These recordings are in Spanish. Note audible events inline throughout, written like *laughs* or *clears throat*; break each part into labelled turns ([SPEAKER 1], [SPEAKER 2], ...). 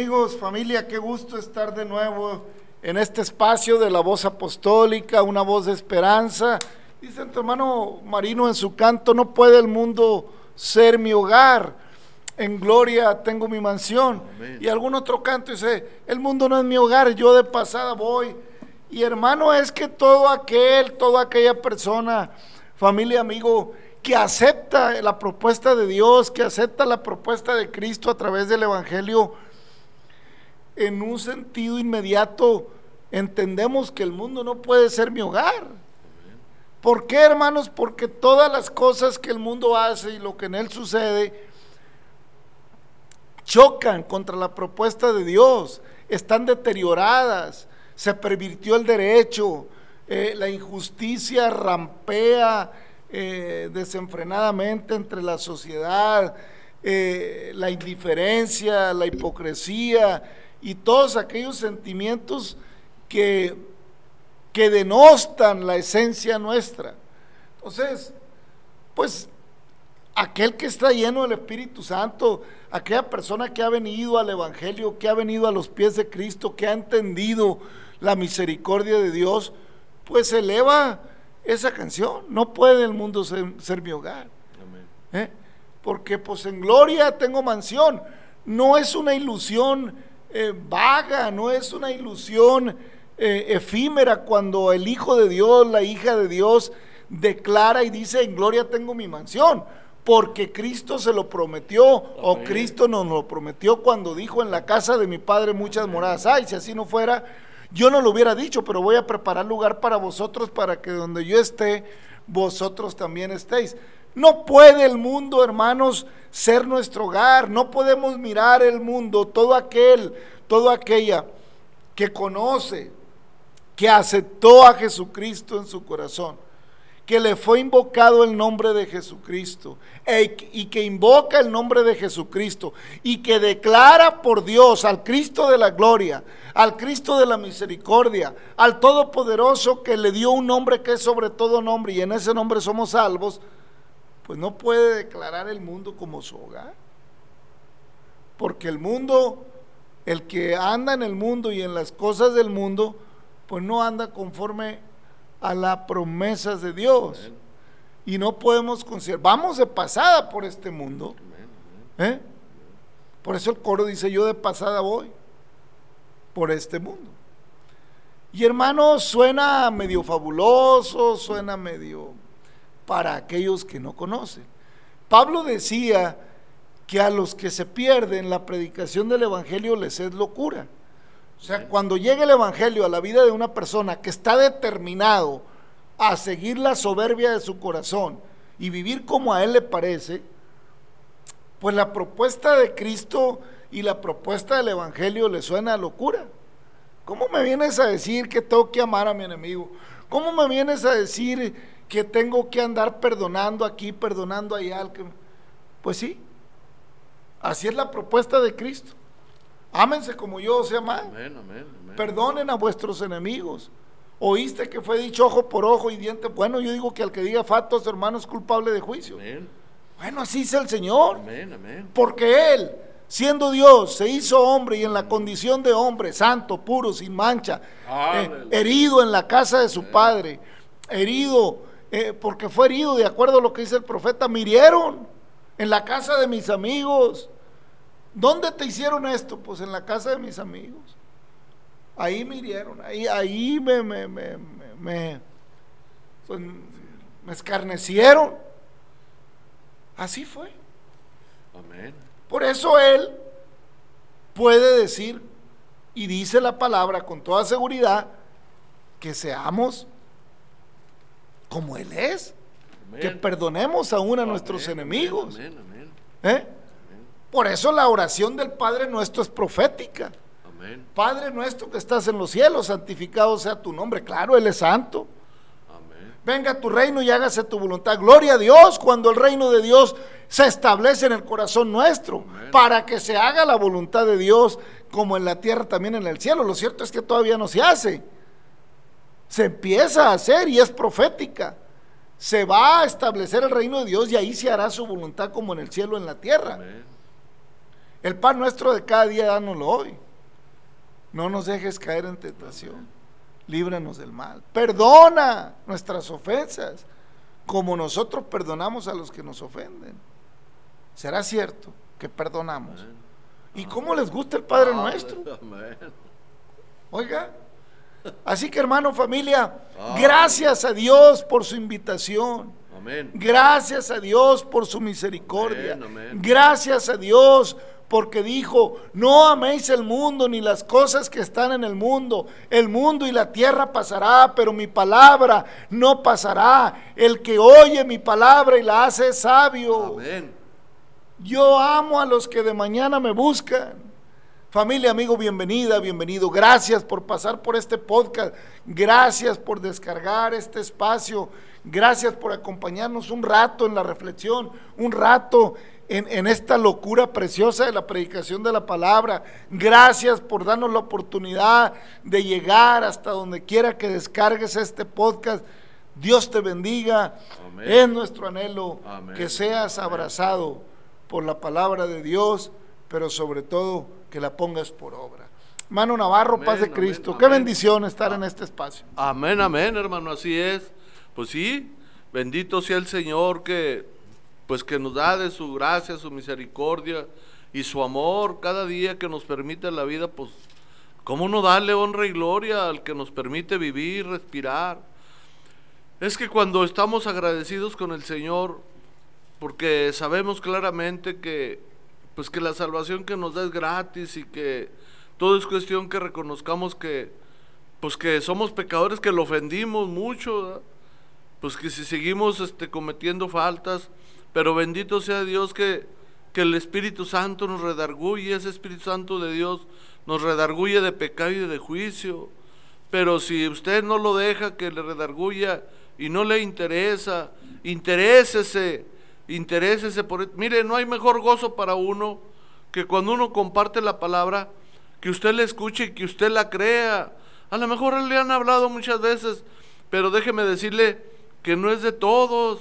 [SPEAKER 1] Amigos, familia, qué gusto estar de nuevo en este espacio de la voz apostólica, una voz de esperanza. Dice tu hermano Marino en su canto, no puede el mundo ser mi hogar. En gloria tengo mi mansión. Y algún otro canto dice, el mundo no es mi hogar, yo de pasada voy. Y hermano, es que todo aquel, toda aquella persona, familia, amigo, que acepta la propuesta de Dios, que acepta la propuesta de Cristo a través del Evangelio, en un sentido inmediato entendemos que el mundo no puede ser mi hogar. ¿Por qué, hermanos? Porque todas las cosas que el mundo hace y lo que en él sucede chocan contra la propuesta de Dios, están deterioradas, se pervirtió el derecho, eh, la injusticia rampea eh, desenfrenadamente entre la sociedad, eh, la indiferencia, la hipocresía, y todos aquellos sentimientos que, que denostan la esencia nuestra. Entonces, pues aquel que está lleno del Espíritu Santo, aquella persona que ha venido al Evangelio, que ha venido a los pies de Cristo, que ha entendido la misericordia de Dios, pues eleva esa canción. No puede el mundo ser, mi hogar. ¿Eh? Porque pues en gloria tengo mansión. No es una ilusión eh, vaga, no es una ilusión eh, efímera cuando el Hijo de Dios, la hija de Dios, declara y dice, en gloria tengo mi mansión, porque Cristo se lo prometió o Cristo nos lo prometió cuando dijo, en la casa de mi Padre muchas moradas hay, si así no fuera, yo no lo hubiera dicho, pero voy a preparar lugar para vosotros para que donde yo esté, vosotros también estéis. No puede el mundo, hermanos, ser nuestro hogar. No podemos mirar el mundo, todo aquel, toda aquella que conoce, que aceptó a Jesucristo en su corazón, que le fue invocado el nombre de Jesucristo e, y que invoca el nombre de Jesucristo y que declara por Dios al Cristo de la gloria, al Cristo de la misericordia, al Todopoderoso que le dio un nombre que es sobre todo nombre y en ese nombre somos salvos pues no puede declarar el mundo como su hogar. Porque el mundo, el que anda en el mundo y en las cosas del mundo, pues no anda conforme a las promesas de Dios. Y no podemos considerar, vamos de pasada por este mundo. ¿eh? Por eso el coro dice, yo de pasada voy por este mundo. Y hermano, suena medio fabuloso, suena medio para aquellos que no conocen. Pablo decía que a los que se pierden la predicación del Evangelio les es locura. O sea, cuando llega el Evangelio a la vida de una persona que está determinado a seguir la soberbia de su corazón y vivir como a él le parece, pues la propuesta de Cristo y la propuesta del Evangelio le suena a locura. ¿Cómo me vienes a decir que tengo que amar a mi enemigo? ¿Cómo me vienes a decir que tengo que andar perdonando aquí, perdonando allá. Pues sí, así es la propuesta de Cristo. Ámense como yo os he amado. Perdonen a vuestros enemigos. Oíste que fue dicho ojo por ojo y diente. Bueno, yo digo que al que diga fato a su hermano es culpable de juicio. Bueno, así es el Señor. Porque Él, siendo Dios, se hizo hombre y en la condición de hombre, santo, puro, sin mancha, eh, herido en la casa de su Padre, herido eh, porque fue herido, de acuerdo a lo que dice el profeta, mirieron en la casa de mis amigos. ¿Dónde te hicieron esto? Pues en la casa de mis amigos. Ahí mirieron, ahí, ahí me, me, me, me, pues, me escarnecieron. Así fue. Amén. Por eso él puede decir y dice la palabra con toda seguridad que seamos como Él es. Que perdonemos aún a nuestros enemigos. ¿Eh? Por eso la oración del Padre nuestro es profética. Padre nuestro que estás en los cielos, santificado sea tu nombre. Claro, Él es santo. Venga tu reino y hágase tu voluntad. Gloria a Dios cuando el reino de Dios se establece en el corazón nuestro, para que se haga la voluntad de Dios como en la tierra también en el cielo. Lo cierto es que todavía no se hace se empieza a hacer y es profética. Se va a establecer el reino de Dios y ahí se hará su voluntad como en el cielo, en la tierra. El pan nuestro de cada día, dánoslo hoy. No nos dejes caer en tentación. Líbranos del mal. Perdona nuestras ofensas, como nosotros perdonamos a los que nos ofenden. ¿Será cierto que perdonamos? ¿Y cómo les gusta el Padre nuestro? Oiga, así que hermano, familia, gracias a Dios por su invitación. Gracias a Dios por su misericordia. Gracias a Dios porque dijo, no améis el mundo ni las cosas que están en el mundo. El mundo y la tierra pasará, pero mi palabra no pasará. El que oye mi palabra y la hace sabio. Yo amo a los que de mañana me buscan. Familia, amigo, bienvenida, bienvenido. Gracias por pasar por este podcast. Gracias por descargar este espacio. Gracias por acompañarnos un rato en la reflexión, un rato en, en, esta locura preciosa de la predicación de la palabra. Gracias por darnos la oportunidad de llegar hasta donde quiera que descargues este podcast. Dios te bendiga. Es nuestro anhelo que seas abrazado por la palabra de Dios, pero sobre todo que la pongas por obra. Mano Navarro, paz de Cristo. Qué bendición estar en este espacio.
[SPEAKER 2] Amén, amén, hermano, así es. Pues sí, bendito sea el Señor que pues que nos da de su gracia, su misericordia y su amor cada día que nos permite la vida, pues cómo no darle honra y gloria al que nos permite vivir, respirar. Es que cuando estamos agradecidos con el Señor, porque sabemos claramente que pues que la salvación que nos da es gratis y que todo es cuestión que reconozcamos que, pues que somos pecadores, que lo ofendimos mucho, pues que si seguimos este, cometiendo faltas, pero bendito sea Dios que, que el Espíritu Santo nos redarguye, ese Espíritu Santo de Dios nos redarguye de pecado y de juicio. Pero si usted no lo deja que le redarguya y no le interesa, interésese interésese por... Mire, no hay mejor gozo para uno que cuando uno comparte la palabra, que usted la escuche y que usted la crea. A lo mejor le han hablado muchas veces, pero déjeme decirle que no es de todos,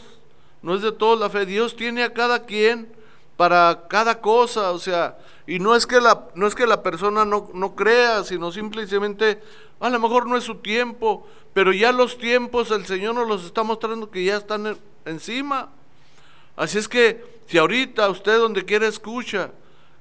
[SPEAKER 2] no es de todos la fe. Dios tiene a cada quien para cada cosa, o sea, y no es que la, no es que la persona no, no crea, sino simplemente a lo mejor no es su tiempo, pero ya los tiempos el Señor nos los está mostrando que ya están encima. Así es que si ahorita usted donde quiera escucha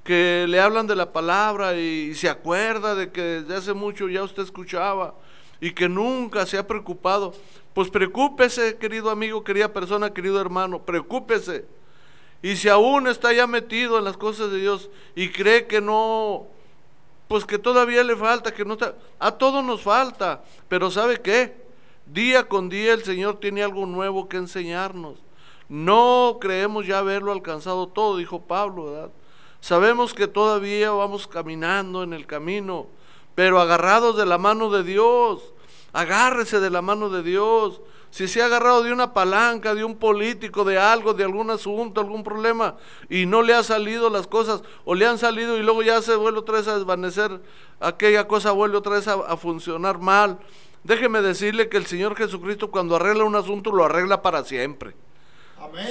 [SPEAKER 2] que le hablan de la palabra y, se acuerda de que desde hace mucho ya usted escuchaba y que nunca se ha preocupado, pues preocúpese, querido amigo, querida persona, querido hermano, preocúpese. Y si aún está ya metido en las cosas de Dios y cree que no, pues que todavía le falta, que no está, a todos nos falta, pero ¿sabe qué? Día con día el Señor tiene algo nuevo que enseñarnos. No creemos ya haberlo alcanzado todo, dijo Pablo, ¿verdad? Sabemos que todavía vamos caminando en el camino, pero agarrados de la mano de Dios. Agárrese de la mano de Dios. Si se ha agarrado de una palanca, de un político, de algo, de algún asunto, algún problema, y no le ha salido las cosas, o le han salido y luego ya se vuelve otra vez a desvanecer, aquella cosa vuelve otra vez a, a funcionar mal. Déjeme decirle que el Señor Jesucristo cuando arregla un asunto lo arregla para siempre.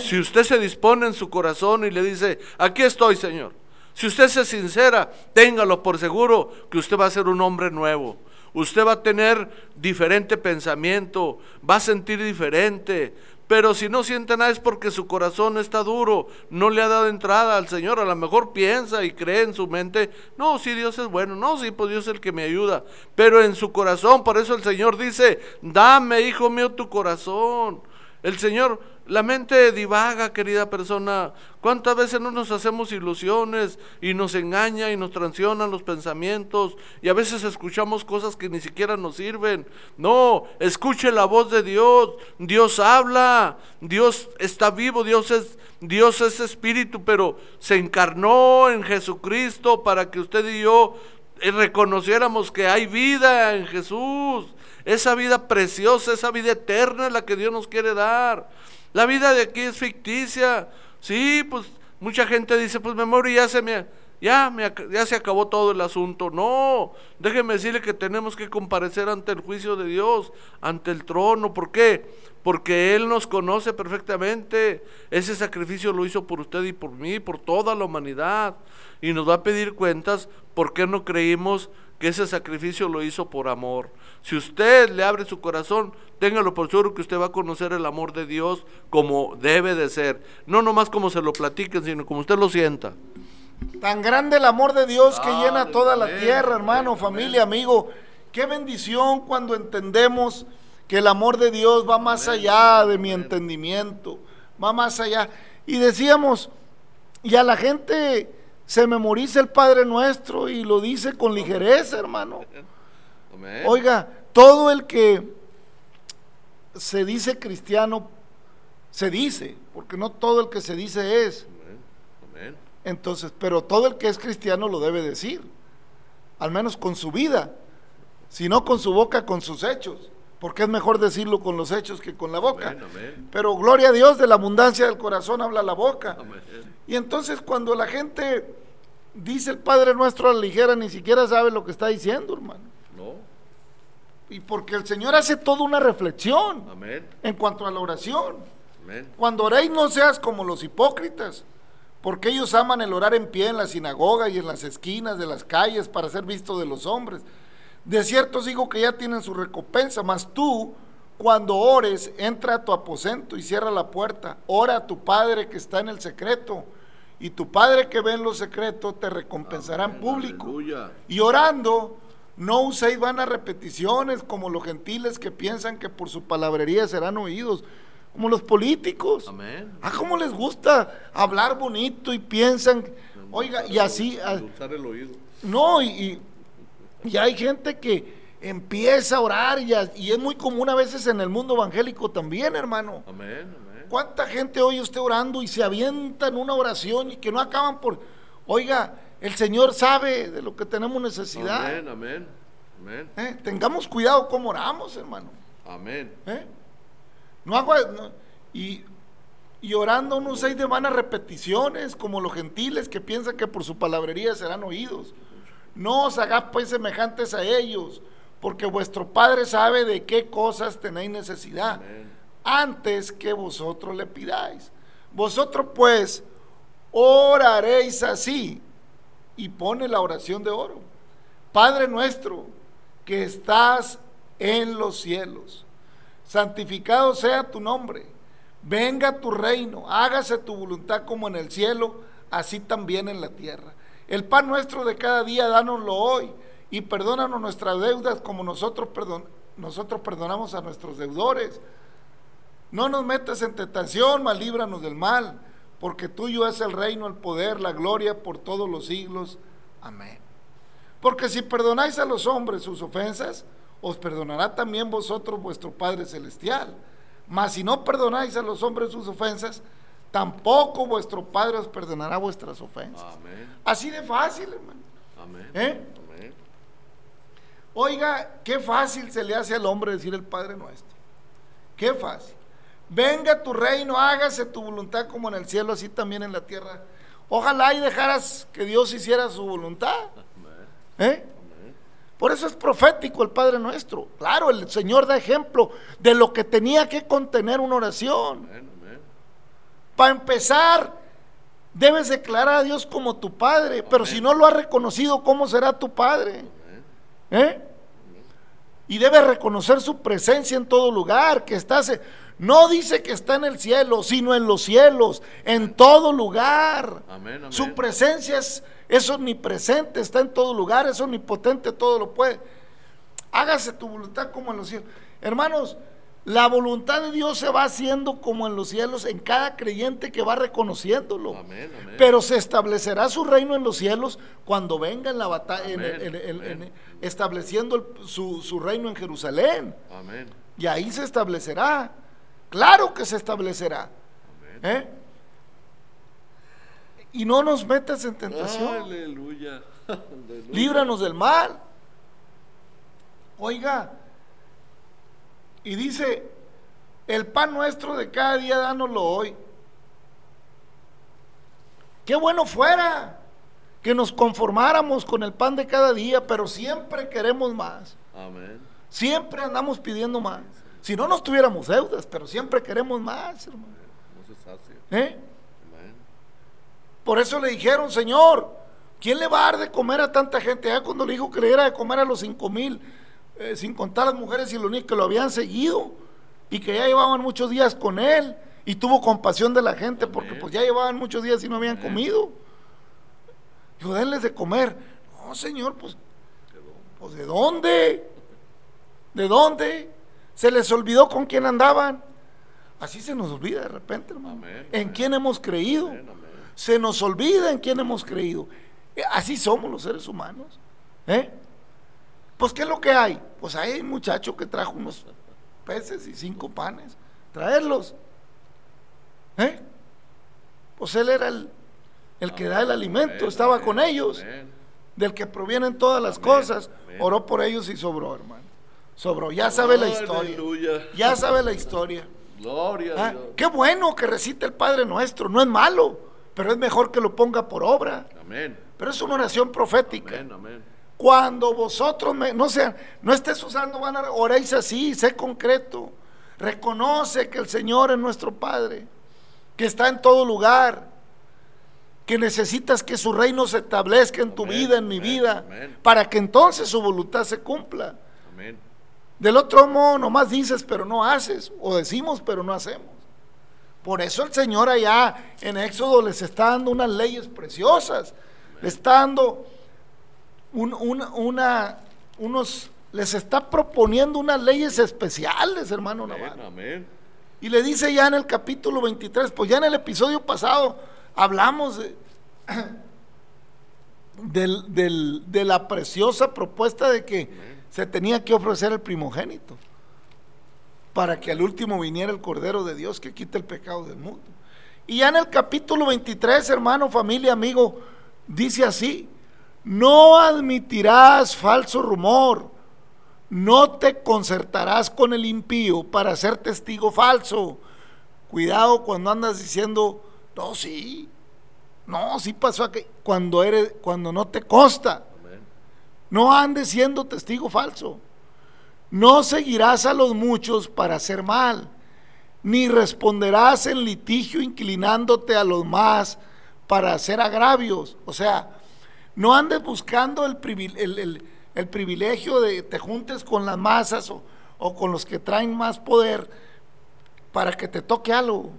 [SPEAKER 2] Si usted se dispone en su corazón y le dice, aquí estoy, Señor. Si usted se sincera, téngalo por seguro que usted va a ser un hombre nuevo. Usted va a tener diferente pensamiento, va a sentir diferente. Pero si no siente nada es porque su corazón está duro, no le ha dado entrada al Señor. A lo mejor piensa y cree en su mente, no, si Dios es bueno, no, sí, pues Dios es el que me ayuda. Pero en su corazón, por eso el Señor dice, dame, hijo mío, tu corazón. El Señor, la mente divaga, querida persona. ¿Cuántas veces no nos hacemos ilusiones y nos engaña y nos transicionan los pensamientos y a veces escuchamos cosas que ni siquiera nos sirven? No, escuche la voz de Dios. Dios habla. Dios está vivo. Dios es Dios es espíritu, pero se encarnó en Jesucristo para que usted y yo reconociéramos que hay vida en Jesús esa vida preciosa, esa vida eterna es la que Dios nos quiere dar. La vida de aquí es ficticia. Sí, pues mucha gente dice, pues me morí ya se me... ya, ya se acabó todo el asunto. No, déjeme decirle que tenemos que comparecer ante el juicio de Dios, ante el trono. ¿Por qué? Porque Él nos conoce perfectamente. Ese sacrificio lo hizo por usted y por mí, por toda la humanidad. Y nos va a pedir cuentas por qué no creímos que ese sacrificio lo hizo por amor. Si usted le abre su corazón, téngalo por seguro que usted va a conocer el amor de Dios como debe de ser. No nomás como se lo platiquen, sino como usted lo sienta.
[SPEAKER 1] Tan grande el amor de Dios que
[SPEAKER 2] Ah,
[SPEAKER 1] llena toda la tierra, hermano,
[SPEAKER 2] amén,
[SPEAKER 1] familia, amigo. Qué bendición cuando entendemos que el amor de Dios va más allá de mi entendimiento, va más allá. Y decíamos, y a la gente se memoriza el Padre Nuestro y lo dice con ligereza, hermano.
[SPEAKER 2] Amén.
[SPEAKER 1] Oiga, todo el que se dice cristiano, se dice, porque no todo el que se dice es. Entonces, pero todo el que es cristiano lo debe decir, al menos con su vida, si no con su boca, con sus hechos, porque es mejor decirlo con los hechos que con la boca.
[SPEAKER 2] Amén, amén.
[SPEAKER 1] Pero gloria a Dios, de la abundancia del corazón habla la boca.
[SPEAKER 2] Amén.
[SPEAKER 1] Y entonces cuando la gente dice el Padre Nuestro a la ligera, ni siquiera sabe lo que está diciendo, hermano.
[SPEAKER 2] No.
[SPEAKER 1] Y porque el Señor hace toda una reflexión
[SPEAKER 2] Amén.
[SPEAKER 1] en cuanto a la oración.
[SPEAKER 2] Amén.
[SPEAKER 1] Cuando oréis no seas como los hipócritas, porque ellos aman el orar en pie en la sinagoga y en las esquinas de las calles para ser visto de los hombres. De cierto os digo que ya tienen su recompensa, mas tú, cuando ores, entra a tu aposento y cierra la puerta. Ora a tu Padre que está en el secreto, y tu Padre que ve en lo secreto te recompensará en público.
[SPEAKER 2] aleluya.
[SPEAKER 1] Y orando, no uséis vanas repeticiones como los gentiles que piensan que por su palabrería serán oídos, como los políticos.
[SPEAKER 2] Amén.
[SPEAKER 1] Ah, cómo les gusta hablar bonito y piensan, oiga, y así, ah,
[SPEAKER 2] el oído.
[SPEAKER 1] no, y, y- y hay gente que empieza a orar y, a- y es muy común a veces en el mundo evangélico también, hermano.
[SPEAKER 2] Amén. Amén.
[SPEAKER 1] ¿Cuánta gente oye usted orando y se avientan una oración y que no acaban por, oiga, el Señor sabe de lo que tenemos necesidad.
[SPEAKER 2] Amén. Amén. Amén.
[SPEAKER 1] ¿Eh? Tengamos cuidado cómo oramos, hermano.
[SPEAKER 2] Amén.
[SPEAKER 1] ¿Eh? No hago no- y, y orando no uséis de vanas repeticiones como los gentiles que piensan que por su palabrería serán oídos. No os hagáis pues semejantes a ellos, porque vuestro Padre sabe de qué cosas tenéis necesidad
[SPEAKER 2] Amén.
[SPEAKER 1] antes que vosotros le pidáis. Vosotros pues oraréis así y pone la oración de oro. Padre nuestro que estás en los cielos, santificado sea tu nombre, venga tu reino, hágase tu voluntad como en el cielo, así también en la tierra. El pan nuestro de cada día, dánoslo hoy y perdónanos nuestras deudas como nosotros, perdon- nosotros perdonamos a nuestros deudores. No nos metas en tentación, mas líbranos del mal, porque tuyo es el reino, el poder, la gloria por todos los siglos. Amén. Porque si perdonáis a los hombres sus ofensas, os perdonará también vosotros vuestro Padre Celestial. Mas si no perdonáis a los hombres sus ofensas, tampoco vuestro Padre os perdonará vuestras ofensas.
[SPEAKER 2] Amén.
[SPEAKER 1] Así de fácil, hermano.
[SPEAKER 2] Amén.
[SPEAKER 1] ¿Eh?
[SPEAKER 2] Amén.
[SPEAKER 1] Oiga, qué fácil se le hace al hombre decir el Padre nuestro. Qué fácil. Venga tu reino, hágase tu voluntad como en el cielo, así también en la tierra. Ojalá y dejaras que Dios hiciera su voluntad. ¿eh? Por eso es profético el Padre nuestro. Claro, el Señor da ejemplo de lo que tenía que contener una oración. Para empezar, debes declarar a Dios como tu Padre, pero si no lo has reconocido, ¿cómo será tu Padre? ¿Eh? Y debe reconocer su presencia en todo lugar, que estás, no dice que está en el cielo, sino en los cielos, en todo lugar.
[SPEAKER 2] Amén. Amén.
[SPEAKER 1] Su presencia es, es omnipresente, está en todo lugar, es omnipotente, todo lo puede. Hágase tu voluntad como en los cielos. Hermanos, la voluntad de Dios se va haciendo como en los cielos en cada creyente que va reconociéndolo.
[SPEAKER 2] Amén. Amén.
[SPEAKER 1] Pero se establecerá su reino en los cielos cuando venga en la batalla, en- en- en- estableciendo el- su, su reino en Jerusalén.
[SPEAKER 2] Amén.
[SPEAKER 1] Y ahí se establecerá. Claro que se establecerá. ¿eh? Y no nos metas en tentación.
[SPEAKER 2] Aleluya. *laughs* Aleluya.
[SPEAKER 1] Líbranos del mal. Oiga, y dice, el pan nuestro de cada día dánoslo hoy. Qué bueno fuera que nos conformáramos con el pan de cada día, pero siempre queremos más.
[SPEAKER 2] Amén.
[SPEAKER 1] Siempre andamos pidiendo más. Si no, nos tuviéramos deudas, pero siempre queremos más, hermano. ¿Eh? Por eso le dijeron, Señor, ¿quién le va a dar de comer a tanta gente? Ya cuando le dijo que le diera de comer a los cinco mil, eh, sin contar las mujeres y los niños que lo habían seguido y que ya llevaban muchos días con él y tuvo compasión de la gente porque pues ya llevaban muchos días y no habían comido. Dijo, denles de comer. No, Señor, pues, pues ¿de dónde? ¿De dónde? Se les olvidó con quién andaban. Así se nos olvida de repente, hermano.
[SPEAKER 2] Amén,
[SPEAKER 1] ¿En
[SPEAKER 2] amén.
[SPEAKER 1] quién hemos creído?
[SPEAKER 2] Amén.
[SPEAKER 1] Se nos olvida en quién hemos creído. Eh, Así somos los seres humanos. ¿eh? Pues, ¿qué es lo que hay? Pues hay un muchacho que trajo unos peces y cinco panes. Traerlos. ¿Eh? Pues él era el, el que da el alimento, estaba con ellos, del que provienen todas las cosas. Oró por ellos y sobró, hermano. Sobró. Ya sabe la historia. Ya sabe la historia.
[SPEAKER 2] Gloria a
[SPEAKER 1] Ah,
[SPEAKER 2] Dios.
[SPEAKER 1] Qué bueno que recite el Padre Nuestro, no es malo, pero es mejor que lo ponga por obra.
[SPEAKER 2] Amén.
[SPEAKER 1] Pero es una oración profética.
[SPEAKER 2] Amén, amén.
[SPEAKER 1] Cuando vosotros me- no sean, no estés usando, a oréis así, sé concreto. Reconoce que el Señor es nuestro Padre, que está en todo lugar, que necesitas que su reino se establezca en tu
[SPEAKER 2] Amén,
[SPEAKER 1] vida, en mi
[SPEAKER 2] amén,
[SPEAKER 1] vida,
[SPEAKER 2] amén.
[SPEAKER 1] para que entonces su voluntad se cumpla. Del otro modo, nomás dices, pero no haces, o decimos, pero no hacemos. Por eso el Señor allá en Éxodo les está dando unas leyes preciosas, le está dando un- una, una- unos, les está proponiendo unas leyes especiales, hermano
[SPEAKER 2] Amén,
[SPEAKER 1] Navarro.
[SPEAKER 2] amén.
[SPEAKER 1] Y le dice ya en el capítulo 23, pues ya en el episodio pasado hablamos de, *clears throat* del- del- de la preciosa propuesta de que se tenía que ofrecer el primogénito para que al último viniera el Cordero de Dios que quita el pecado del mundo. Y ya en el capítulo 23, hermano, familia, amigo, dice así, no admitirás falso rumor, no te concertarás con el impío para ser testigo falso. Cuidado cuando andas diciendo, no, sí, no, sí pasó aquí, cuando, eres, cuando no te consta. No andes siendo testigo falso. No seguirás a los muchos para hacer mal, ni responderás en litigio inclinándote a los más para hacer agravios. O sea, no andes buscando el, privil- el- el- el privilegio de te juntes con las masas o, o con los que traen más poder para que te toque algo.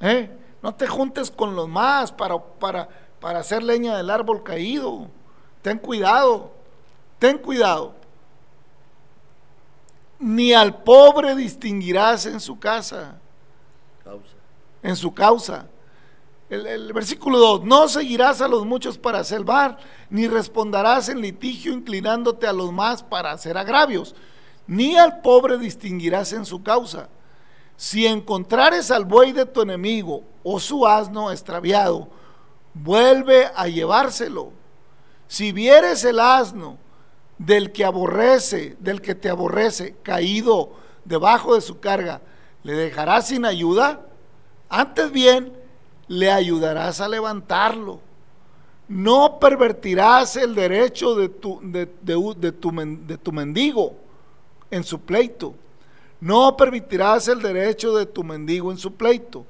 [SPEAKER 1] ¿Eh? No te juntes con los más para, para, para hacer leña del árbol caído. Ten cuidado, ten cuidado. Ni al pobre distinguirás en su casa,
[SPEAKER 2] Causa.
[SPEAKER 1] en su causa. El, versículo 2, no seguirás a los muchos para hacer mal, ni responderás en litigio inclinándote a los más para hacer agravios, ni al pobre distinguirás en su causa. Si encontrares al buey de tu enemigo o su asno extraviado, vuelve a llevárselo. Si vieres el asno del que aborrece, del que te aborrece, caído debajo de su carga, ¿le dejarás sin ayuda? Antes bien, le ayudarás a levantarlo. No pervertirás el derecho de tu, de, tu, de tu mendigo en su pleito. No permitirás el derecho de tu mendigo en su pleito.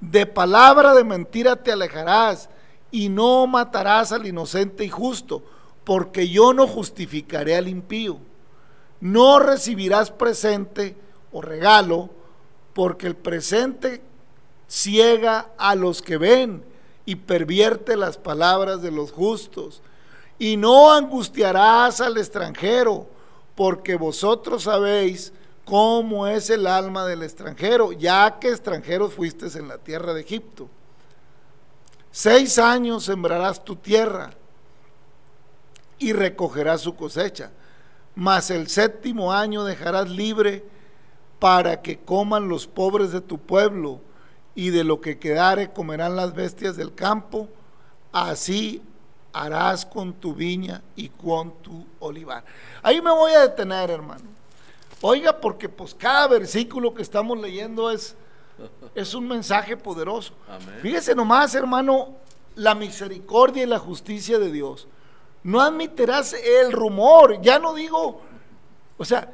[SPEAKER 1] De palabra de mentira te alejarás y no matarás al inocente y justo, porque yo no justificaré al impío. No recibirás presente o regalo, porque el presente ciega a los que ven y pervierte las palabras de los justos. Y no angustiarás al extranjero, porque vosotros sabéis cómo es el alma del extranjero, ya que extranjeros fuisteis en la tierra de Egipto. Seis años sembrarás tu tierra y recogerás su cosecha, mas el séptimo año dejarás libre para que coman los pobres de tu pueblo, y de lo que quedare comerán las bestias del campo, así harás con tu viña y con tu olivar. Ahí me voy a detener, hermano. Oiga, porque pues cada versículo que estamos leyendo es, es un mensaje poderoso.
[SPEAKER 2] Amén.
[SPEAKER 1] Fíjese nomás, hermano, la misericordia y la justicia de Dios. No admitirás el rumor, ya no digo, o sea,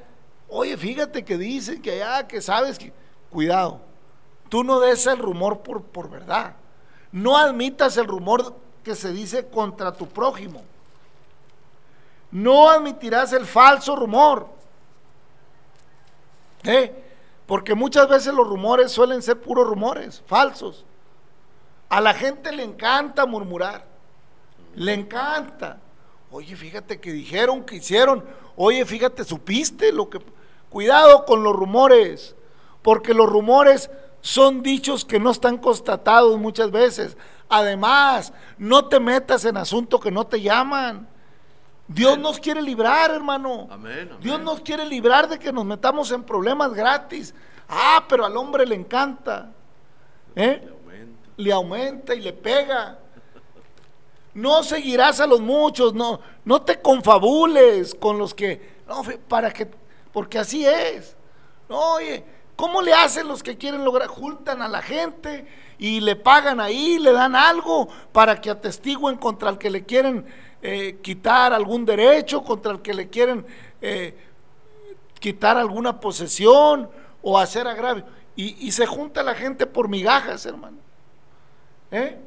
[SPEAKER 1] oye, fíjate que dicen que ya, que sabes que, cuidado, tú no des el rumor por, por verdad. No admitas el rumor que se dice contra tu prójimo. No admitirás el falso rumor. ¿Eh? Porque muchas veces los rumores suelen ser puros rumores, falsos. A la gente le encanta murmurar. Le encanta. Oye, fíjate que dijeron, que hicieron. Oye, fíjate, supiste lo que... Cuidado con los rumores, porque los rumores son dichos que no están constatados muchas veces. Además, no te metas en asuntos que no te llaman. Dios nos quiere librar, hermano. Dios nos quiere librar de que nos metamos en problemas gratis. Ah, pero al hombre le encanta. ¿Eh? Le, aumenta. le aumenta y le pega. No seguirás a los muchos, no, no te confabules con los que, no, para que, porque así es. No, oye, ¿cómo le hacen los que quieren lograr? Juntan a la gente y le pagan ahí, le dan algo para que atestiguen contra el que le quieren eh, quitar algún derecho, contra el que le quieren eh, quitar alguna posesión o hacer agravio. Y, se junta la gente por migajas, hermano. ¿Eh?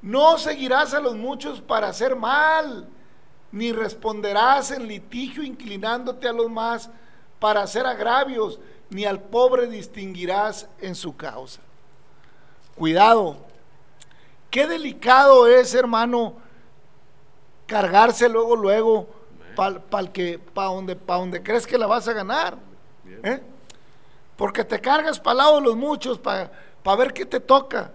[SPEAKER 1] No seguirás a los muchos para hacer mal, ni responderás en litigio inclinándote a los más para hacer agravios, ni al pobre distinguirás en su causa. Cuidado, qué delicado es, hermano, cargarse luego, luego, para que, pa donde, pa donde crees que la vas a ganar. ¿eh? Porque te cargas para lado de los muchos, para ver qué te toca.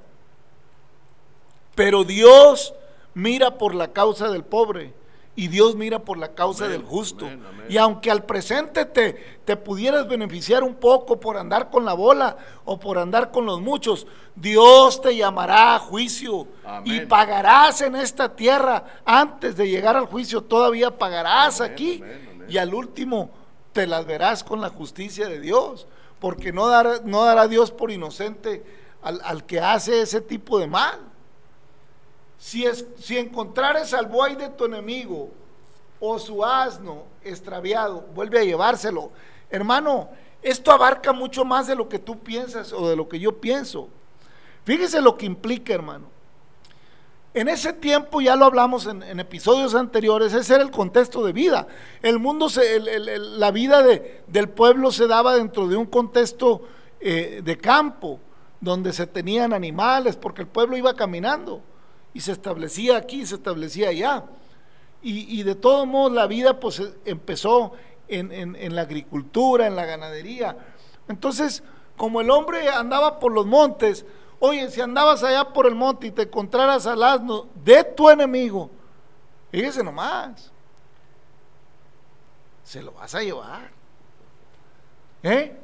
[SPEAKER 1] Pero Dios mira por la causa del pobre y Dios mira por la causa del justo. Y aunque al presente te, te pudieras beneficiar un poco por andar con la bola o por andar con los muchos, Dios te llamará a juicio y pagarás en esta tierra. Antes de llegar al juicio todavía pagarás aquí y al último te las verás con la justicia de Dios. Porque no dará, no dará Dios por inocente al, al que hace ese tipo de mal. Si, es, si encontrares al buey de tu enemigo o su asno extraviado, vuelve a llevárselo. Hermano, esto abarca mucho más de lo que tú piensas o de lo que yo pienso. Fíjese lo que implica, hermano. En ese tiempo, ya lo hablamos en, episodios anteriores, ese era el contexto de vida. El mundo, la vida de, del pueblo se daba dentro de un contexto eh, de campo, donde se tenían animales, porque el pueblo iba caminando y se establecía aquí, se establecía allá. Y, de todos modos la vida pues empezó en, la agricultura, en la ganadería. Entonces, como el hombre andaba por los montes, oye, si andabas allá por el monte y te encontraras al asno de tu enemigo, fíjese nomás, se lo vas a llevar. ¿Eh?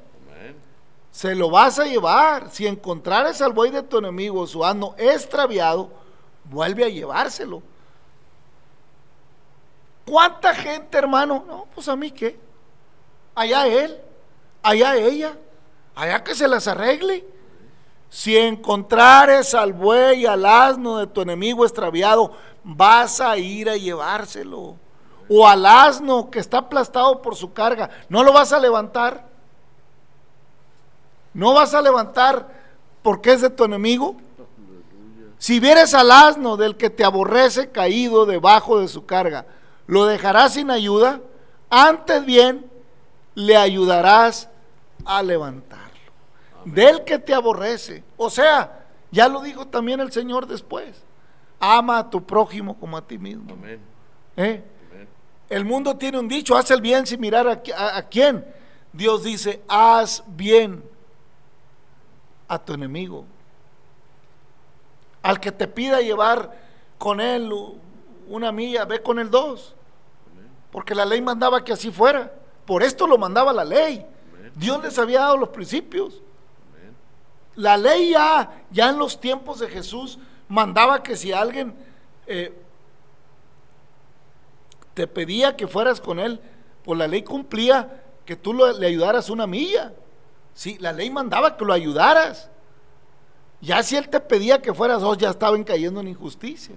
[SPEAKER 1] Se lo vas a llevar. Si encontrares al buey de tu enemigo, su asno extraviado, vuelve a llevárselo. ¿Cuánta gente, hermano? No, pues a mí qué. Allá él, allá ella, allá que se las arregle. Si encontrares al buey, al asno de tu enemigo extraviado, vas a ir a llevárselo. O al asno que está aplastado por su carga, ¿no lo vas a levantar? ¿No vas a levantar porque es de tu enemigo? Si vieres al asno del que te aborrece caído debajo de su carga, ¿lo dejarás sin ayuda? Antes bien, le ayudarás a levantarlo. Del que te aborrece. O sea, ya lo dijo también el Señor después. Ama a tu prójimo como a ti mismo. Amén. ¿Eh? El mundo tiene un dicho, haz el bien sin mirar a, a quién. Dios dice, haz bien a tu enemigo al que te pida llevar con él una milla, ve con él dos. Porque la ley mandaba que así fuera. Por esto lo mandaba la ley. Dios les había dado los principios. La ley ya, ya en los tiempos de Jesús mandaba que si alguien eh, te pedía que fueras con él, pues la ley cumplía que tú le ayudaras una milla. Sí, la ley mandaba que lo ayudaras. Ya si él te pedía que fueras dos, ya estaban cayendo en injusticia.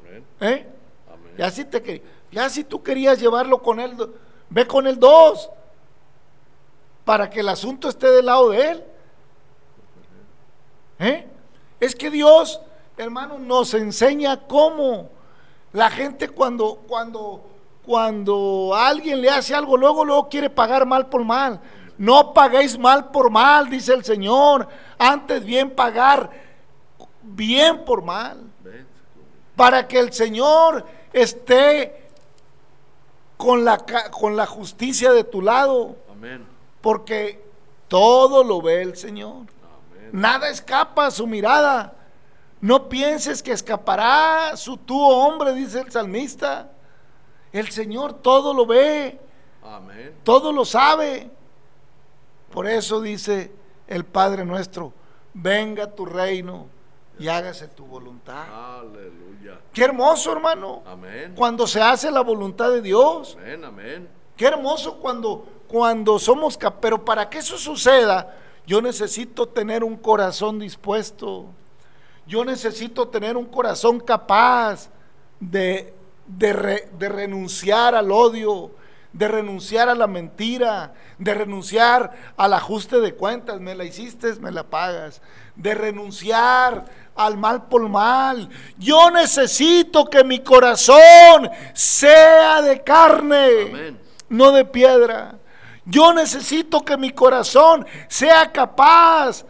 [SPEAKER 2] Amén.
[SPEAKER 1] ¿Eh?
[SPEAKER 2] Amén.
[SPEAKER 1] Ya si, te, ya si tú querías llevarlo con él, ve con el dos. Para que el asunto esté del lado de él. ¿Eh? Es que Dios, hermano, nos enseña cómo la gente cuando, cuando, cuando alguien le hace algo, luego, luego quiere pagar mal por mal. No paguéis mal por mal, dice el Señor. Antes bien pagar bien por mal para que el Señor esté con la, con la justicia de tu lado,
[SPEAKER 2] Amén.
[SPEAKER 1] porque todo lo ve el Señor.
[SPEAKER 2] Amén.
[SPEAKER 1] Nada escapa a su mirada. No pienses que escapará su tu hombre, dice el salmista. El Señor todo lo ve,
[SPEAKER 2] Amén.
[SPEAKER 1] todo lo sabe. Por eso dice el Padre nuestro, venga tu reino y hágase tu voluntad.
[SPEAKER 2] Aleluya.
[SPEAKER 1] Qué hermoso, hermano.
[SPEAKER 2] Amén.
[SPEAKER 1] Cuando se hace la voluntad de Dios.
[SPEAKER 2] Amén. Amén.
[SPEAKER 1] Qué hermoso cuando, cuando somos Pero para que eso suceda, yo necesito tener un corazón dispuesto. Yo necesito tener un corazón capaz de, de, re- de renunciar al odio, de renunciar a la mentira, de renunciar al ajuste de cuentas. Me la hiciste, me la pagas. De renunciar al mal por mal. Yo necesito que mi corazón sea de carne
[SPEAKER 2] Amén.
[SPEAKER 1] no de piedra. Yo necesito que mi corazón sea capaz.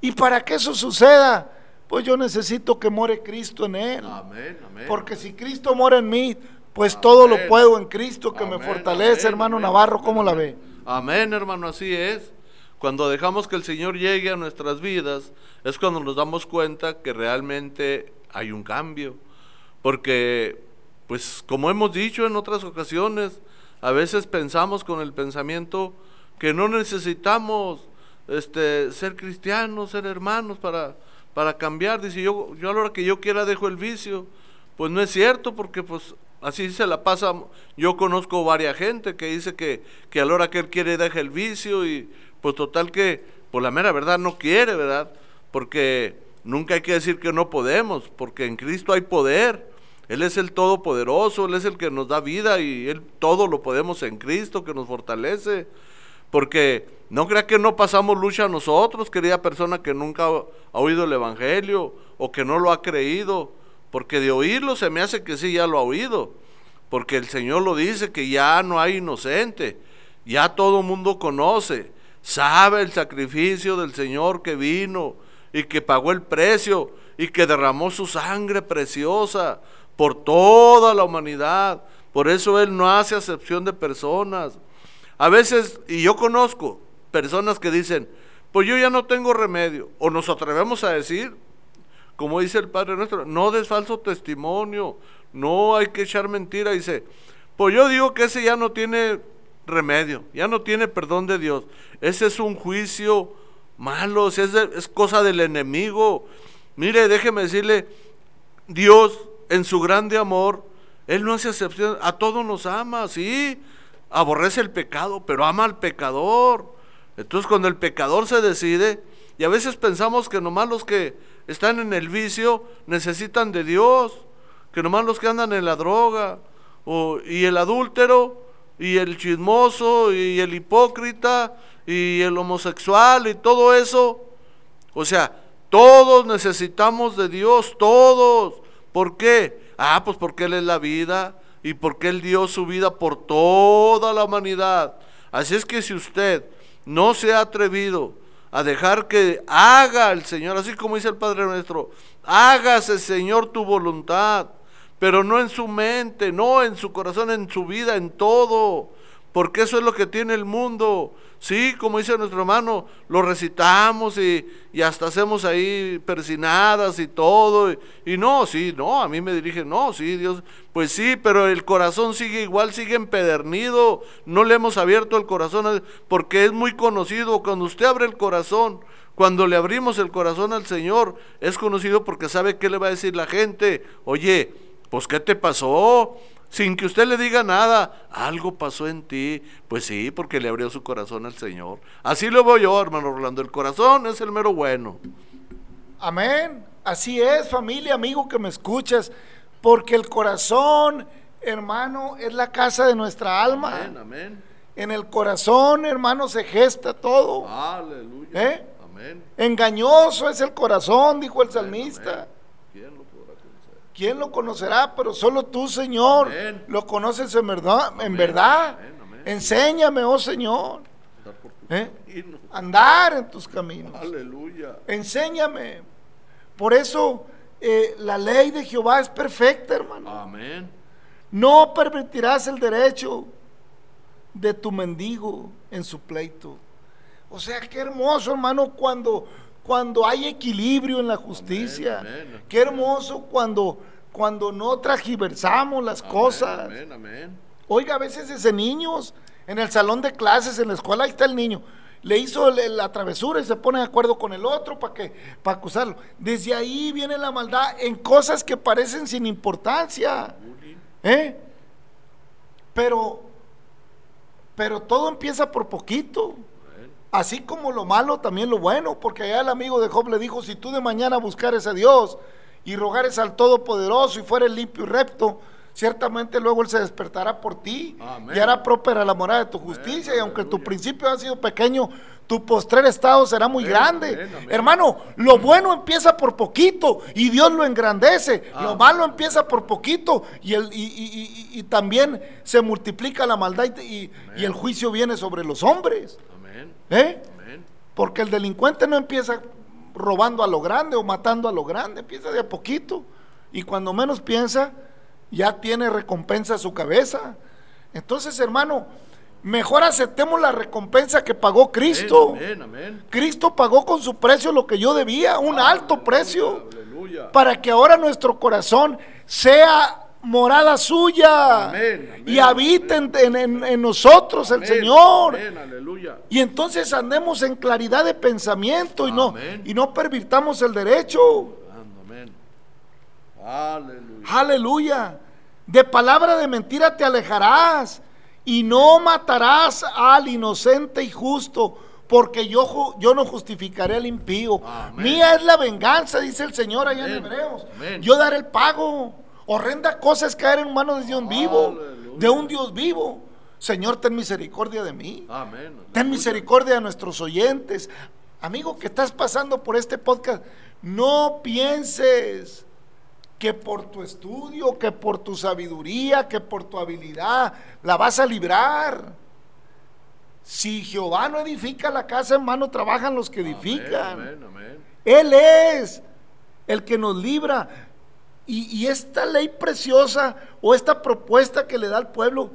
[SPEAKER 1] Y para que eso suceda, pues yo necesito que more Cristo en él.
[SPEAKER 2] Amén. Amén.
[SPEAKER 1] Porque si Cristo mora en mí, pues todo lo puedo en Cristo que me fortalece,
[SPEAKER 2] amén,
[SPEAKER 1] hermano Navarro, ¿cómo la ve?
[SPEAKER 2] Amén, hermano, así es. Cuando dejamos que el Señor llegue a nuestras vidas, es cuando nos damos cuenta que realmente hay un cambio. Porque, pues, como hemos dicho en otras ocasiones, a veces pensamos con el pensamiento que no necesitamos este, ser cristianos, ser hermanos para, para cambiar. Dice, yo, yo a la hora que yo quiera dejo el vicio. Pues no es cierto, porque pues así se la pasa. Yo conozco varias gente que dice que, que a la hora que él quiere deja el vicio y pues total que, por la mera verdad, no quiere, ¿verdad? Porque nunca hay que decir que no podemos, porque en Cristo hay poder. Él es el Todopoderoso, Él es el que nos da vida y Él todo lo podemos en Cristo, que nos fortalece. Porque no crea que no pasamos lucha nosotros, querida persona que nunca ha oído el Evangelio o que no lo ha creído. Porque de oírlo se me hace que sí ya lo ha oído. Porque el Señor lo dice que ya no hay inocente. Ya todo mundo conoce. Sabe el sacrificio del Señor que vino y que pagó el precio y que derramó su sangre preciosa por toda la humanidad. Por eso Él no hace acepción de personas. A veces, y yo conozco personas que dicen, pues yo ya no tengo remedio. O nos atrevemos a decir, como dice el Padre nuestro, no des falso testimonio, no hay que echar mentira. Dice, pues yo digo que ese ya no tiene remedio, ya no tiene perdón de Dios. Ese es un juicio malo, es, es cosa del enemigo. Mire, déjeme decirle, Dios en su grande amor, Él no hace excepción, a todos nos ama, sí, aborrece el pecado, pero ama al pecador. Entonces cuando el pecador se decide, y a veces pensamos que nomás los que están en el vicio necesitan de Dios, que nomás los que andan en la droga, o- y el adúltero, y el chismoso, y el hipócrita, y el homosexual, y todo eso, o sea, todos necesitamos de Dios, todos. ¿Por qué? Ah, pues porque Él es la vida y porque Él dio su vida por toda la humanidad. Así es que si usted no se ha atrevido a dejar que haga el Señor, así como dice el Padre nuestro, hágase Señor tu voluntad, pero no en su mente, no en su corazón, en su vida, en todo porque eso es lo que tiene el mundo. Sí, como dice nuestro hermano, lo recitamos y, y hasta hacemos ahí persinadas y todo. Y, y no, sí, no, a mí me dirigen, no, sí, Dios, pues sí, pero el corazón sigue igual, sigue empedernido. No le hemos abierto el corazón porque es muy conocido. Cuando usted abre el corazón, cuando le abrimos el corazón al Señor, es conocido porque sabe qué le va a decir la gente. Oye, pues ¿qué te pasó? Sin que usted le diga nada, algo pasó en ti. Pues sí, porque le abrió su corazón al Señor. Así lo veo yo, hermano Orlando. El corazón es el mero bueno.
[SPEAKER 1] Amén. Así es, familia, amigo que me escuchas, porque el corazón, hermano, es la casa de nuestra alma.
[SPEAKER 2] Amén, amén.
[SPEAKER 1] En el corazón, hermano, se gesta todo.
[SPEAKER 2] Aleluya.
[SPEAKER 1] ¿Eh?
[SPEAKER 2] Amén.
[SPEAKER 1] Engañoso es el corazón, dijo el salmista.
[SPEAKER 2] Amén. ¿Quién lo podrá conocer?
[SPEAKER 1] ¿Quién lo conocerá? Pero solo tú, Señor,
[SPEAKER 2] Amén.
[SPEAKER 1] lo conoces en verdad. En
[SPEAKER 2] Amén,
[SPEAKER 1] verdad.
[SPEAKER 2] amén.
[SPEAKER 1] Enséñame, oh Señor,
[SPEAKER 2] Andar por tu
[SPEAKER 1] ¿Eh?
[SPEAKER 2] camino.
[SPEAKER 1] andar en tus caminos.
[SPEAKER 2] Aleluya.
[SPEAKER 1] Enséñame. Por eso eh, la ley de Jehová es perfecta, hermano.
[SPEAKER 2] Amén.
[SPEAKER 1] No permitirás el derecho de tu mendigo en su pleito. O sea, qué hermoso, hermano, cuando, cuando hay equilibrio en la justicia.
[SPEAKER 2] amén.
[SPEAKER 1] Qué hermoso cuando, cuando no tragiversamos las cosas. Oiga, a veces ese niños en el salón de clases, en la escuela, ahí está el niño. Le hizo la travesura y se pone de acuerdo con el otro para que para acusarlo. Desde ahí viene la maldad en cosas que parecen sin importancia. ¿Eh? Pero, pero todo empieza por poquito. Así como lo malo, también lo bueno, porque allá el amigo de Job le dijo, si tú de mañana buscares a Dios y rogares al Todopoderoso y fueres limpio y recto, ciertamente luego Él se despertará por ti
[SPEAKER 2] Amén.
[SPEAKER 1] y hará próspera la morada de tu justicia, y aunque tu principio ha sido pequeño, tu postrer estado será muy
[SPEAKER 2] Amén,
[SPEAKER 1] grande. Hermano, lo bueno empieza por poquito y Dios lo engrandece. Lo
[SPEAKER 2] Amén.
[SPEAKER 1] malo empieza por poquito y, el, y, y- y- y también se multiplica la maldad y el juicio viene sobre los hombres. ¿Eh? Porque el delincuente no empieza robando a lo grande o matando a lo grande, empieza de a poquito. Y cuando menos piensa, ya tiene recompensa a su cabeza. Entonces, hermano, mejor aceptemos la recompensa que pagó Cristo.
[SPEAKER 2] Amén, amén.
[SPEAKER 1] Cristo pagó con su precio lo que yo debía, un alto precio,
[SPEAKER 2] Aleluya.
[SPEAKER 1] para que ahora nuestro corazón sea morada suya
[SPEAKER 2] Amén, amén,
[SPEAKER 1] y habite en, en- en- en nosotros el Señor.
[SPEAKER 2] Aleluya.
[SPEAKER 1] Y entonces andemos en claridad de pensamiento y no, y no pervirtamos el derecho.
[SPEAKER 2] Aleluya.
[SPEAKER 1] Aleluya. De palabra de mentira te alejarás y no matarás al inocente y justo, porque yo, yo no justificaré al impío.
[SPEAKER 2] Amén.
[SPEAKER 1] Mía es la venganza, dice el Señor allá en. Hebreos.
[SPEAKER 2] Amén.
[SPEAKER 1] Yo daré el pago. Horrenda cosa es caer en manos de Dios vivo,
[SPEAKER 2] Aleluya.
[SPEAKER 1] de un Dios vivo. Señor, ten misericordia de mí.
[SPEAKER 2] Amén.
[SPEAKER 1] Ten misericordia de nuestros oyentes. Amigo que estás pasando por este podcast, no pienses que por tu estudio, que por tu sabiduría, que por tu habilidad la vas a librar. Si Jehová no edifica la casa, en mano trabajan los que edifican.
[SPEAKER 2] Amén, amén.
[SPEAKER 1] Él es el que nos libra. Y, y esta ley preciosa o esta propuesta que le da al pueblo,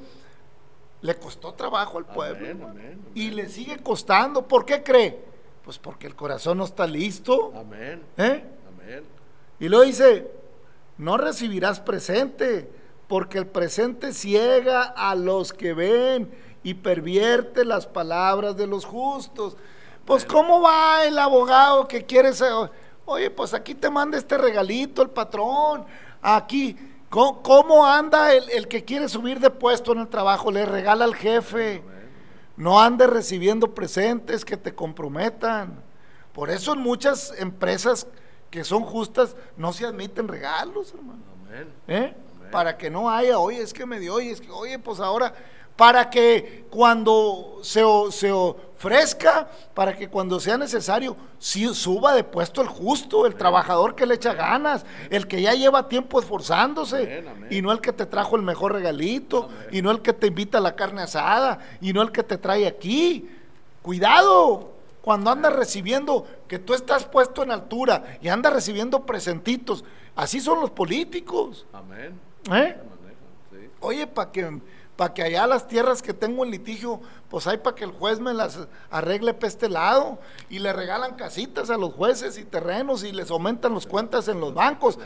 [SPEAKER 1] le costó trabajo al pueblo.
[SPEAKER 2] Amén, amén,
[SPEAKER 1] Y le sigue costando. ¿Por qué cree? Pues porque el corazón no está listo.
[SPEAKER 2] Amén.
[SPEAKER 1] ¿eh?
[SPEAKER 2] Amén.
[SPEAKER 1] Y luego dice, no recibirás presente, porque el presente ciega a los que ven y pervierte las palabras de los justos. Pues ¿cómo va el abogado que quiere ser? Oye, pues aquí te manda este regalito el patrón. Aquí, ¿cómo, cómo anda el, el que quiere subir de puesto en el trabajo? Le regala al jefe. No andes recibiendo presentes que te comprometan. Por eso en muchas empresas que son justas no se admiten regalos, hermano. ¿Eh? Para que no haya, oye, es que me dio, oye, es que, oye, pues ahora, para que cuando se, se ofrezca, para que cuando sea necesario, sí suba de puesto el justo, el trabajador que le echa ganas, el que ya lleva tiempo esforzándose,
[SPEAKER 2] Amén, amén.
[SPEAKER 1] y no el que te trajo el mejor regalito, y no el que te invita a la carne asada, y no el que te trae aquí. Cuidado, cuando andas recibiendo, que tú estás puesto en altura y andas recibiendo presentitos, así son los políticos.
[SPEAKER 2] Amén.
[SPEAKER 1] ¿eh? Oye, para que, pa' que allá las tierras que tengo en litigio, pues hay para que el juez me las arregle para este lado. Y le regalan casitas a los jueces y terrenos y les aumentan las cuentas en los bancos.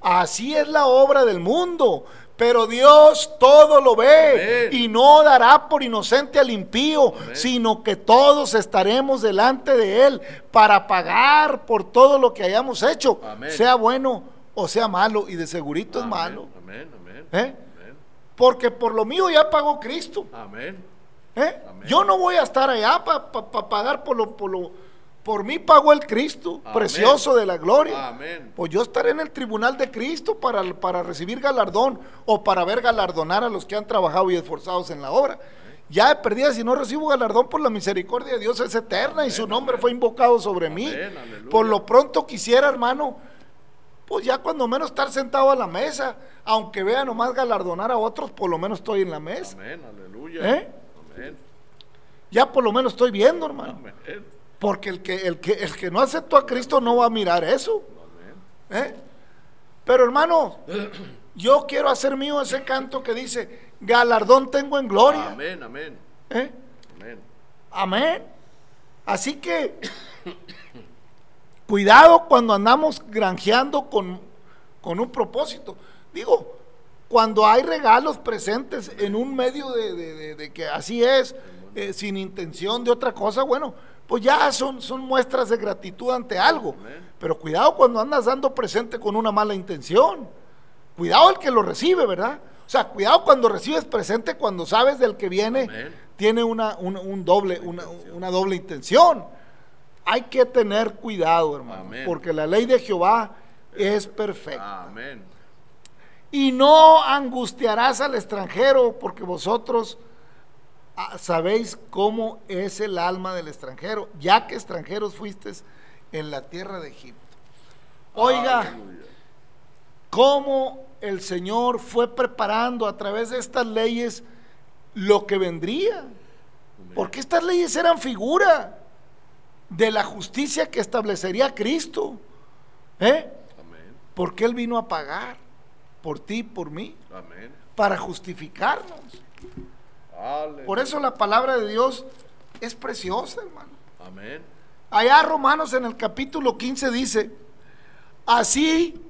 [SPEAKER 1] Así es la obra del mundo. Pero Dios todo lo ve
[SPEAKER 2] Amén.
[SPEAKER 1] y no dará por inocente al impío,
[SPEAKER 2] Amén.
[SPEAKER 1] sino que todos estaremos delante de Él para pagar por todo lo que hayamos hecho,
[SPEAKER 2] Amén.
[SPEAKER 1] sea bueno o sea malo, y de segurito es malo.
[SPEAKER 2] Amén, amén.
[SPEAKER 1] ¿Eh? Porque por lo mío ya pagó Cristo.
[SPEAKER 2] Amén.
[SPEAKER 1] ¿eh?
[SPEAKER 2] Amén.
[SPEAKER 1] Yo no voy a estar allá para pagar por lo, por lo, Por mí pagó el Cristo,
[SPEAKER 2] Amén.
[SPEAKER 1] precioso de la gloria.
[SPEAKER 2] Amén.
[SPEAKER 1] Pues yo estaré en el tribunal de Cristo para, para recibir galardón o para ver galardonar a los que han trabajado y esforzados en la obra. Ya de perdida, si no recibo galardón por la misericordia de Dios es eterna y su nombre fue invocado sobre mí. Por lo pronto quisiera, hermano, pues ya cuando menos estar sentado a la mesa, aunque vea nomás galardonar a otros, por lo menos estoy en la mesa.
[SPEAKER 2] Amén, aleluya.
[SPEAKER 1] ¿Eh?
[SPEAKER 2] Amén.
[SPEAKER 1] Ya por lo menos estoy viendo, hermano.
[SPEAKER 2] Amén.
[SPEAKER 1] Porque el que, el que, el que no aceptó a Cristo no va a mirar eso.
[SPEAKER 2] Amén.
[SPEAKER 1] ¿eh? Pero hermano, yo quiero hacer mío ese canto que dice, galardón tengo en gloria.
[SPEAKER 2] Amén, amén.
[SPEAKER 1] ¿eh?
[SPEAKER 2] Amén.
[SPEAKER 1] Amén. Así que, cuidado cuando andamos granjeando con, con un propósito. Digo, cuando hay regalos presentes en un medio de, de- de- de que así es, eh, sin intención de otra cosa, bueno, pues ya son, son muestras de gratitud ante algo. Pero cuidado cuando andas dando presente con una mala intención. Cuidado el que lo recibe, ¿verdad? O sea, cuidado cuando recibes presente cuando sabes del que viene
[SPEAKER 2] Amén.
[SPEAKER 1] tiene una, un, un doble, una, una doble intención. Hay que tener cuidado, hermano,
[SPEAKER 2] Amén.
[SPEAKER 1] porque la ley de Jehová es perfecta.
[SPEAKER 2] Amén.
[SPEAKER 1] Y no angustiarás al extranjero, porque vosotros ah, sabéis cómo es el alma del extranjero, ya que extranjeros fuisteis en la tierra de Egipto. Oiga,
[SPEAKER 2] Aleluya.
[SPEAKER 1] cómo el Señor fue preparando a través de estas leyes lo que vendría. Porque estas leyes eran figura de la justicia que establecería Cristo. ¿Eh?
[SPEAKER 2] Amén.
[SPEAKER 1] Porque Él vino a pagar por ti y por mí,
[SPEAKER 2] Amén.
[SPEAKER 1] para justificarnos.
[SPEAKER 2] Aleluya.
[SPEAKER 1] Por eso la palabra de Dios es preciosa, hermano.
[SPEAKER 2] Amén.
[SPEAKER 1] Allá Romanos en el capítulo 15 dice, así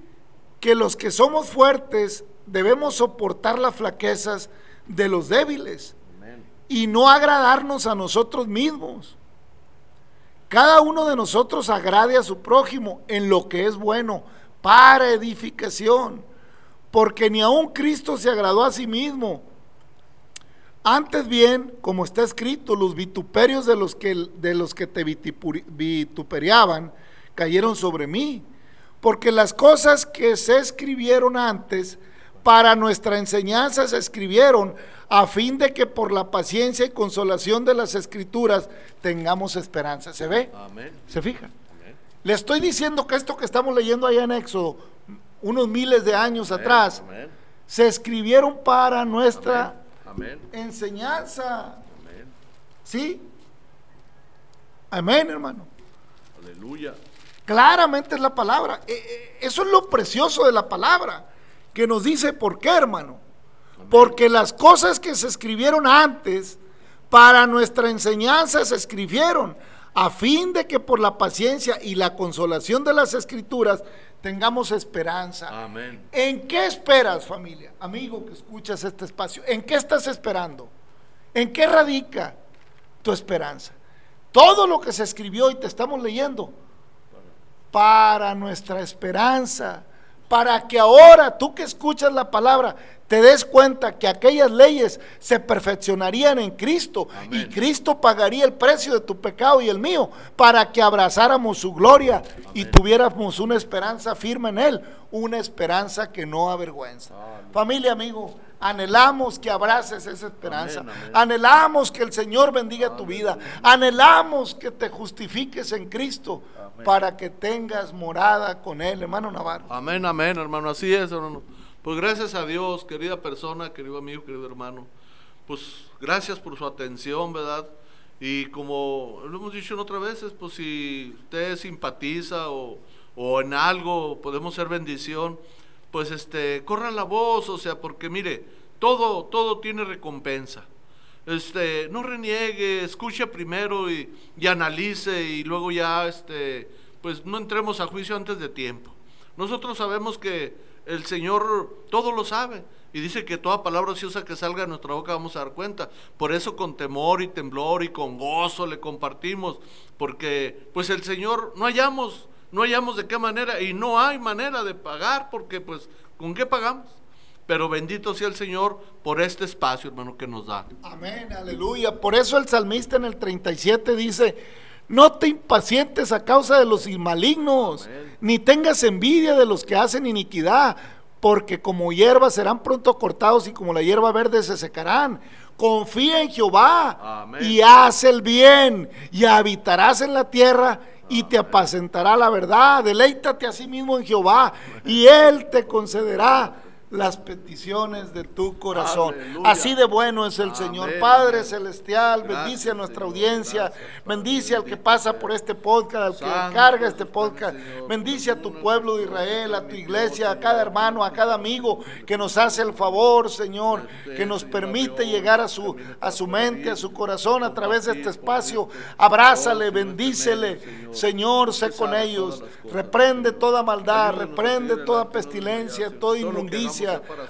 [SPEAKER 1] que los que somos fuertes debemos soportar las flaquezas de los débiles
[SPEAKER 2] Amén.
[SPEAKER 1] y no agradarnos a nosotros mismos. Cada uno de nosotros agrade a su prójimo en lo que es bueno para edificación, porque ni aun Cristo se agradó a sí mismo. Antes bien, como está escrito, los vituperios de los que, de los que te vituperiaban cayeron sobre mí, porque las cosas que se escribieron antes para nuestra enseñanza se escribieron a fin de que por la paciencia y consolación de las escrituras tengamos esperanza. ¿Se ve?
[SPEAKER 2] Amén.
[SPEAKER 1] ¿Se fija?
[SPEAKER 2] Amén.
[SPEAKER 1] Le estoy diciendo que esto que estamos leyendo allá en Éxodo, unos miles de años atrás,
[SPEAKER 2] Amén.
[SPEAKER 1] se escribieron para nuestra enseñanza. ¿Sí? Amén, hermano.
[SPEAKER 2] Aleluya.
[SPEAKER 1] Claramente es la palabra. E- e- Eso es lo precioso de la palabra, que nos dice por qué, hermano. Porque las cosas que se escribieron antes para nuestra enseñanza se escribieron a fin de que por la paciencia y la consolación de las escrituras tengamos esperanza.
[SPEAKER 2] Amén.
[SPEAKER 1] ¿En qué esperas, familia? Amigo que escuchas este espacio, ¿en qué estás esperando? ¿En qué radica tu esperanza? Todo lo que se escribió y te estamos leyendo para nuestra esperanza, para que ahora tú que escuchas la palabra te des cuenta que aquellas leyes se perfeccionarían en Cristo y. Cristo pagaría el precio de tu pecado y el mío para que abrazáramos su gloria y tuviéramos una esperanza firme en Él, una esperanza que no avergüenza. Familia, amigo, anhelamos que abraces esa esperanza.
[SPEAKER 2] Amén, amén.
[SPEAKER 1] Anhelamos que el Señor bendiga tu vida. Anhelamos que te justifiques en Cristo
[SPEAKER 2] Amén.
[SPEAKER 1] para que tengas morada con Él, hermano Navarro.
[SPEAKER 2] Amén, amén, hermano. Así es, hermano. Pues gracias a Dios, querida persona, querido amigo, querido hermano. Pues gracias por su atención, ¿verdad? Y como lo hemos dicho en otras veces, pues si usted simpatiza o, o en algo podemos ser bendición, pues este, corran la voz, o sea, porque mire, todo, todo tiene recompensa. Este, no reniegue, escuche primero y, y analice y luego ya, este, pues no entremos a juicio antes de tiempo. Nosotros sabemos que el Señor todo lo sabe y dice que toda palabra ociosa que salga de nuestra boca vamos a dar cuenta. Por eso con temor y temblor y con gozo le compartimos, porque pues el Señor no hallamos, no hallamos de qué manera y no hay manera de pagar porque pues ¿con qué pagamos? Pero bendito sea el Señor por este espacio, hermano, que nos da.
[SPEAKER 1] Amén, aleluya. Por eso el salmista en el 37 dice, No te impacientes a causa de los malignos, ni tengas envidia de los que hacen iniquidad, porque como hierba serán pronto cortados y como la hierba verde se secarán. Confía en Jehová y haz el bien y habitarás en la tierra y te apacentará la verdad. Deleítate a sí mismo en Jehová y Él te concederá las peticiones de tu corazón. Así de bueno es el Señor. Padre Celestial, bendice a nuestra audiencia, bendice al que pasa por este podcast, al que carga este podcast, bendice a tu pueblo de Israel, a tu iglesia, a cada hermano, a cada amigo que nos hace el favor, Señor, que nos permite llegar a su, a su mente, a su corazón a través de este espacio. Abrázale, bendícele, Señor, sé con ellos, reprende toda maldad, reprende toda pestilencia, toda inmundicia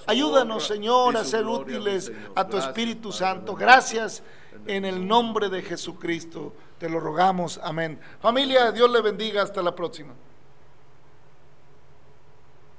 [SPEAKER 1] Ayúdanos, Señor, a ser útiles a tu Espíritu Santo. Gracias en el nombre de Jesucristo. Te lo rogamos. Amén. Familia, Dios le bendiga. Hasta la próxima.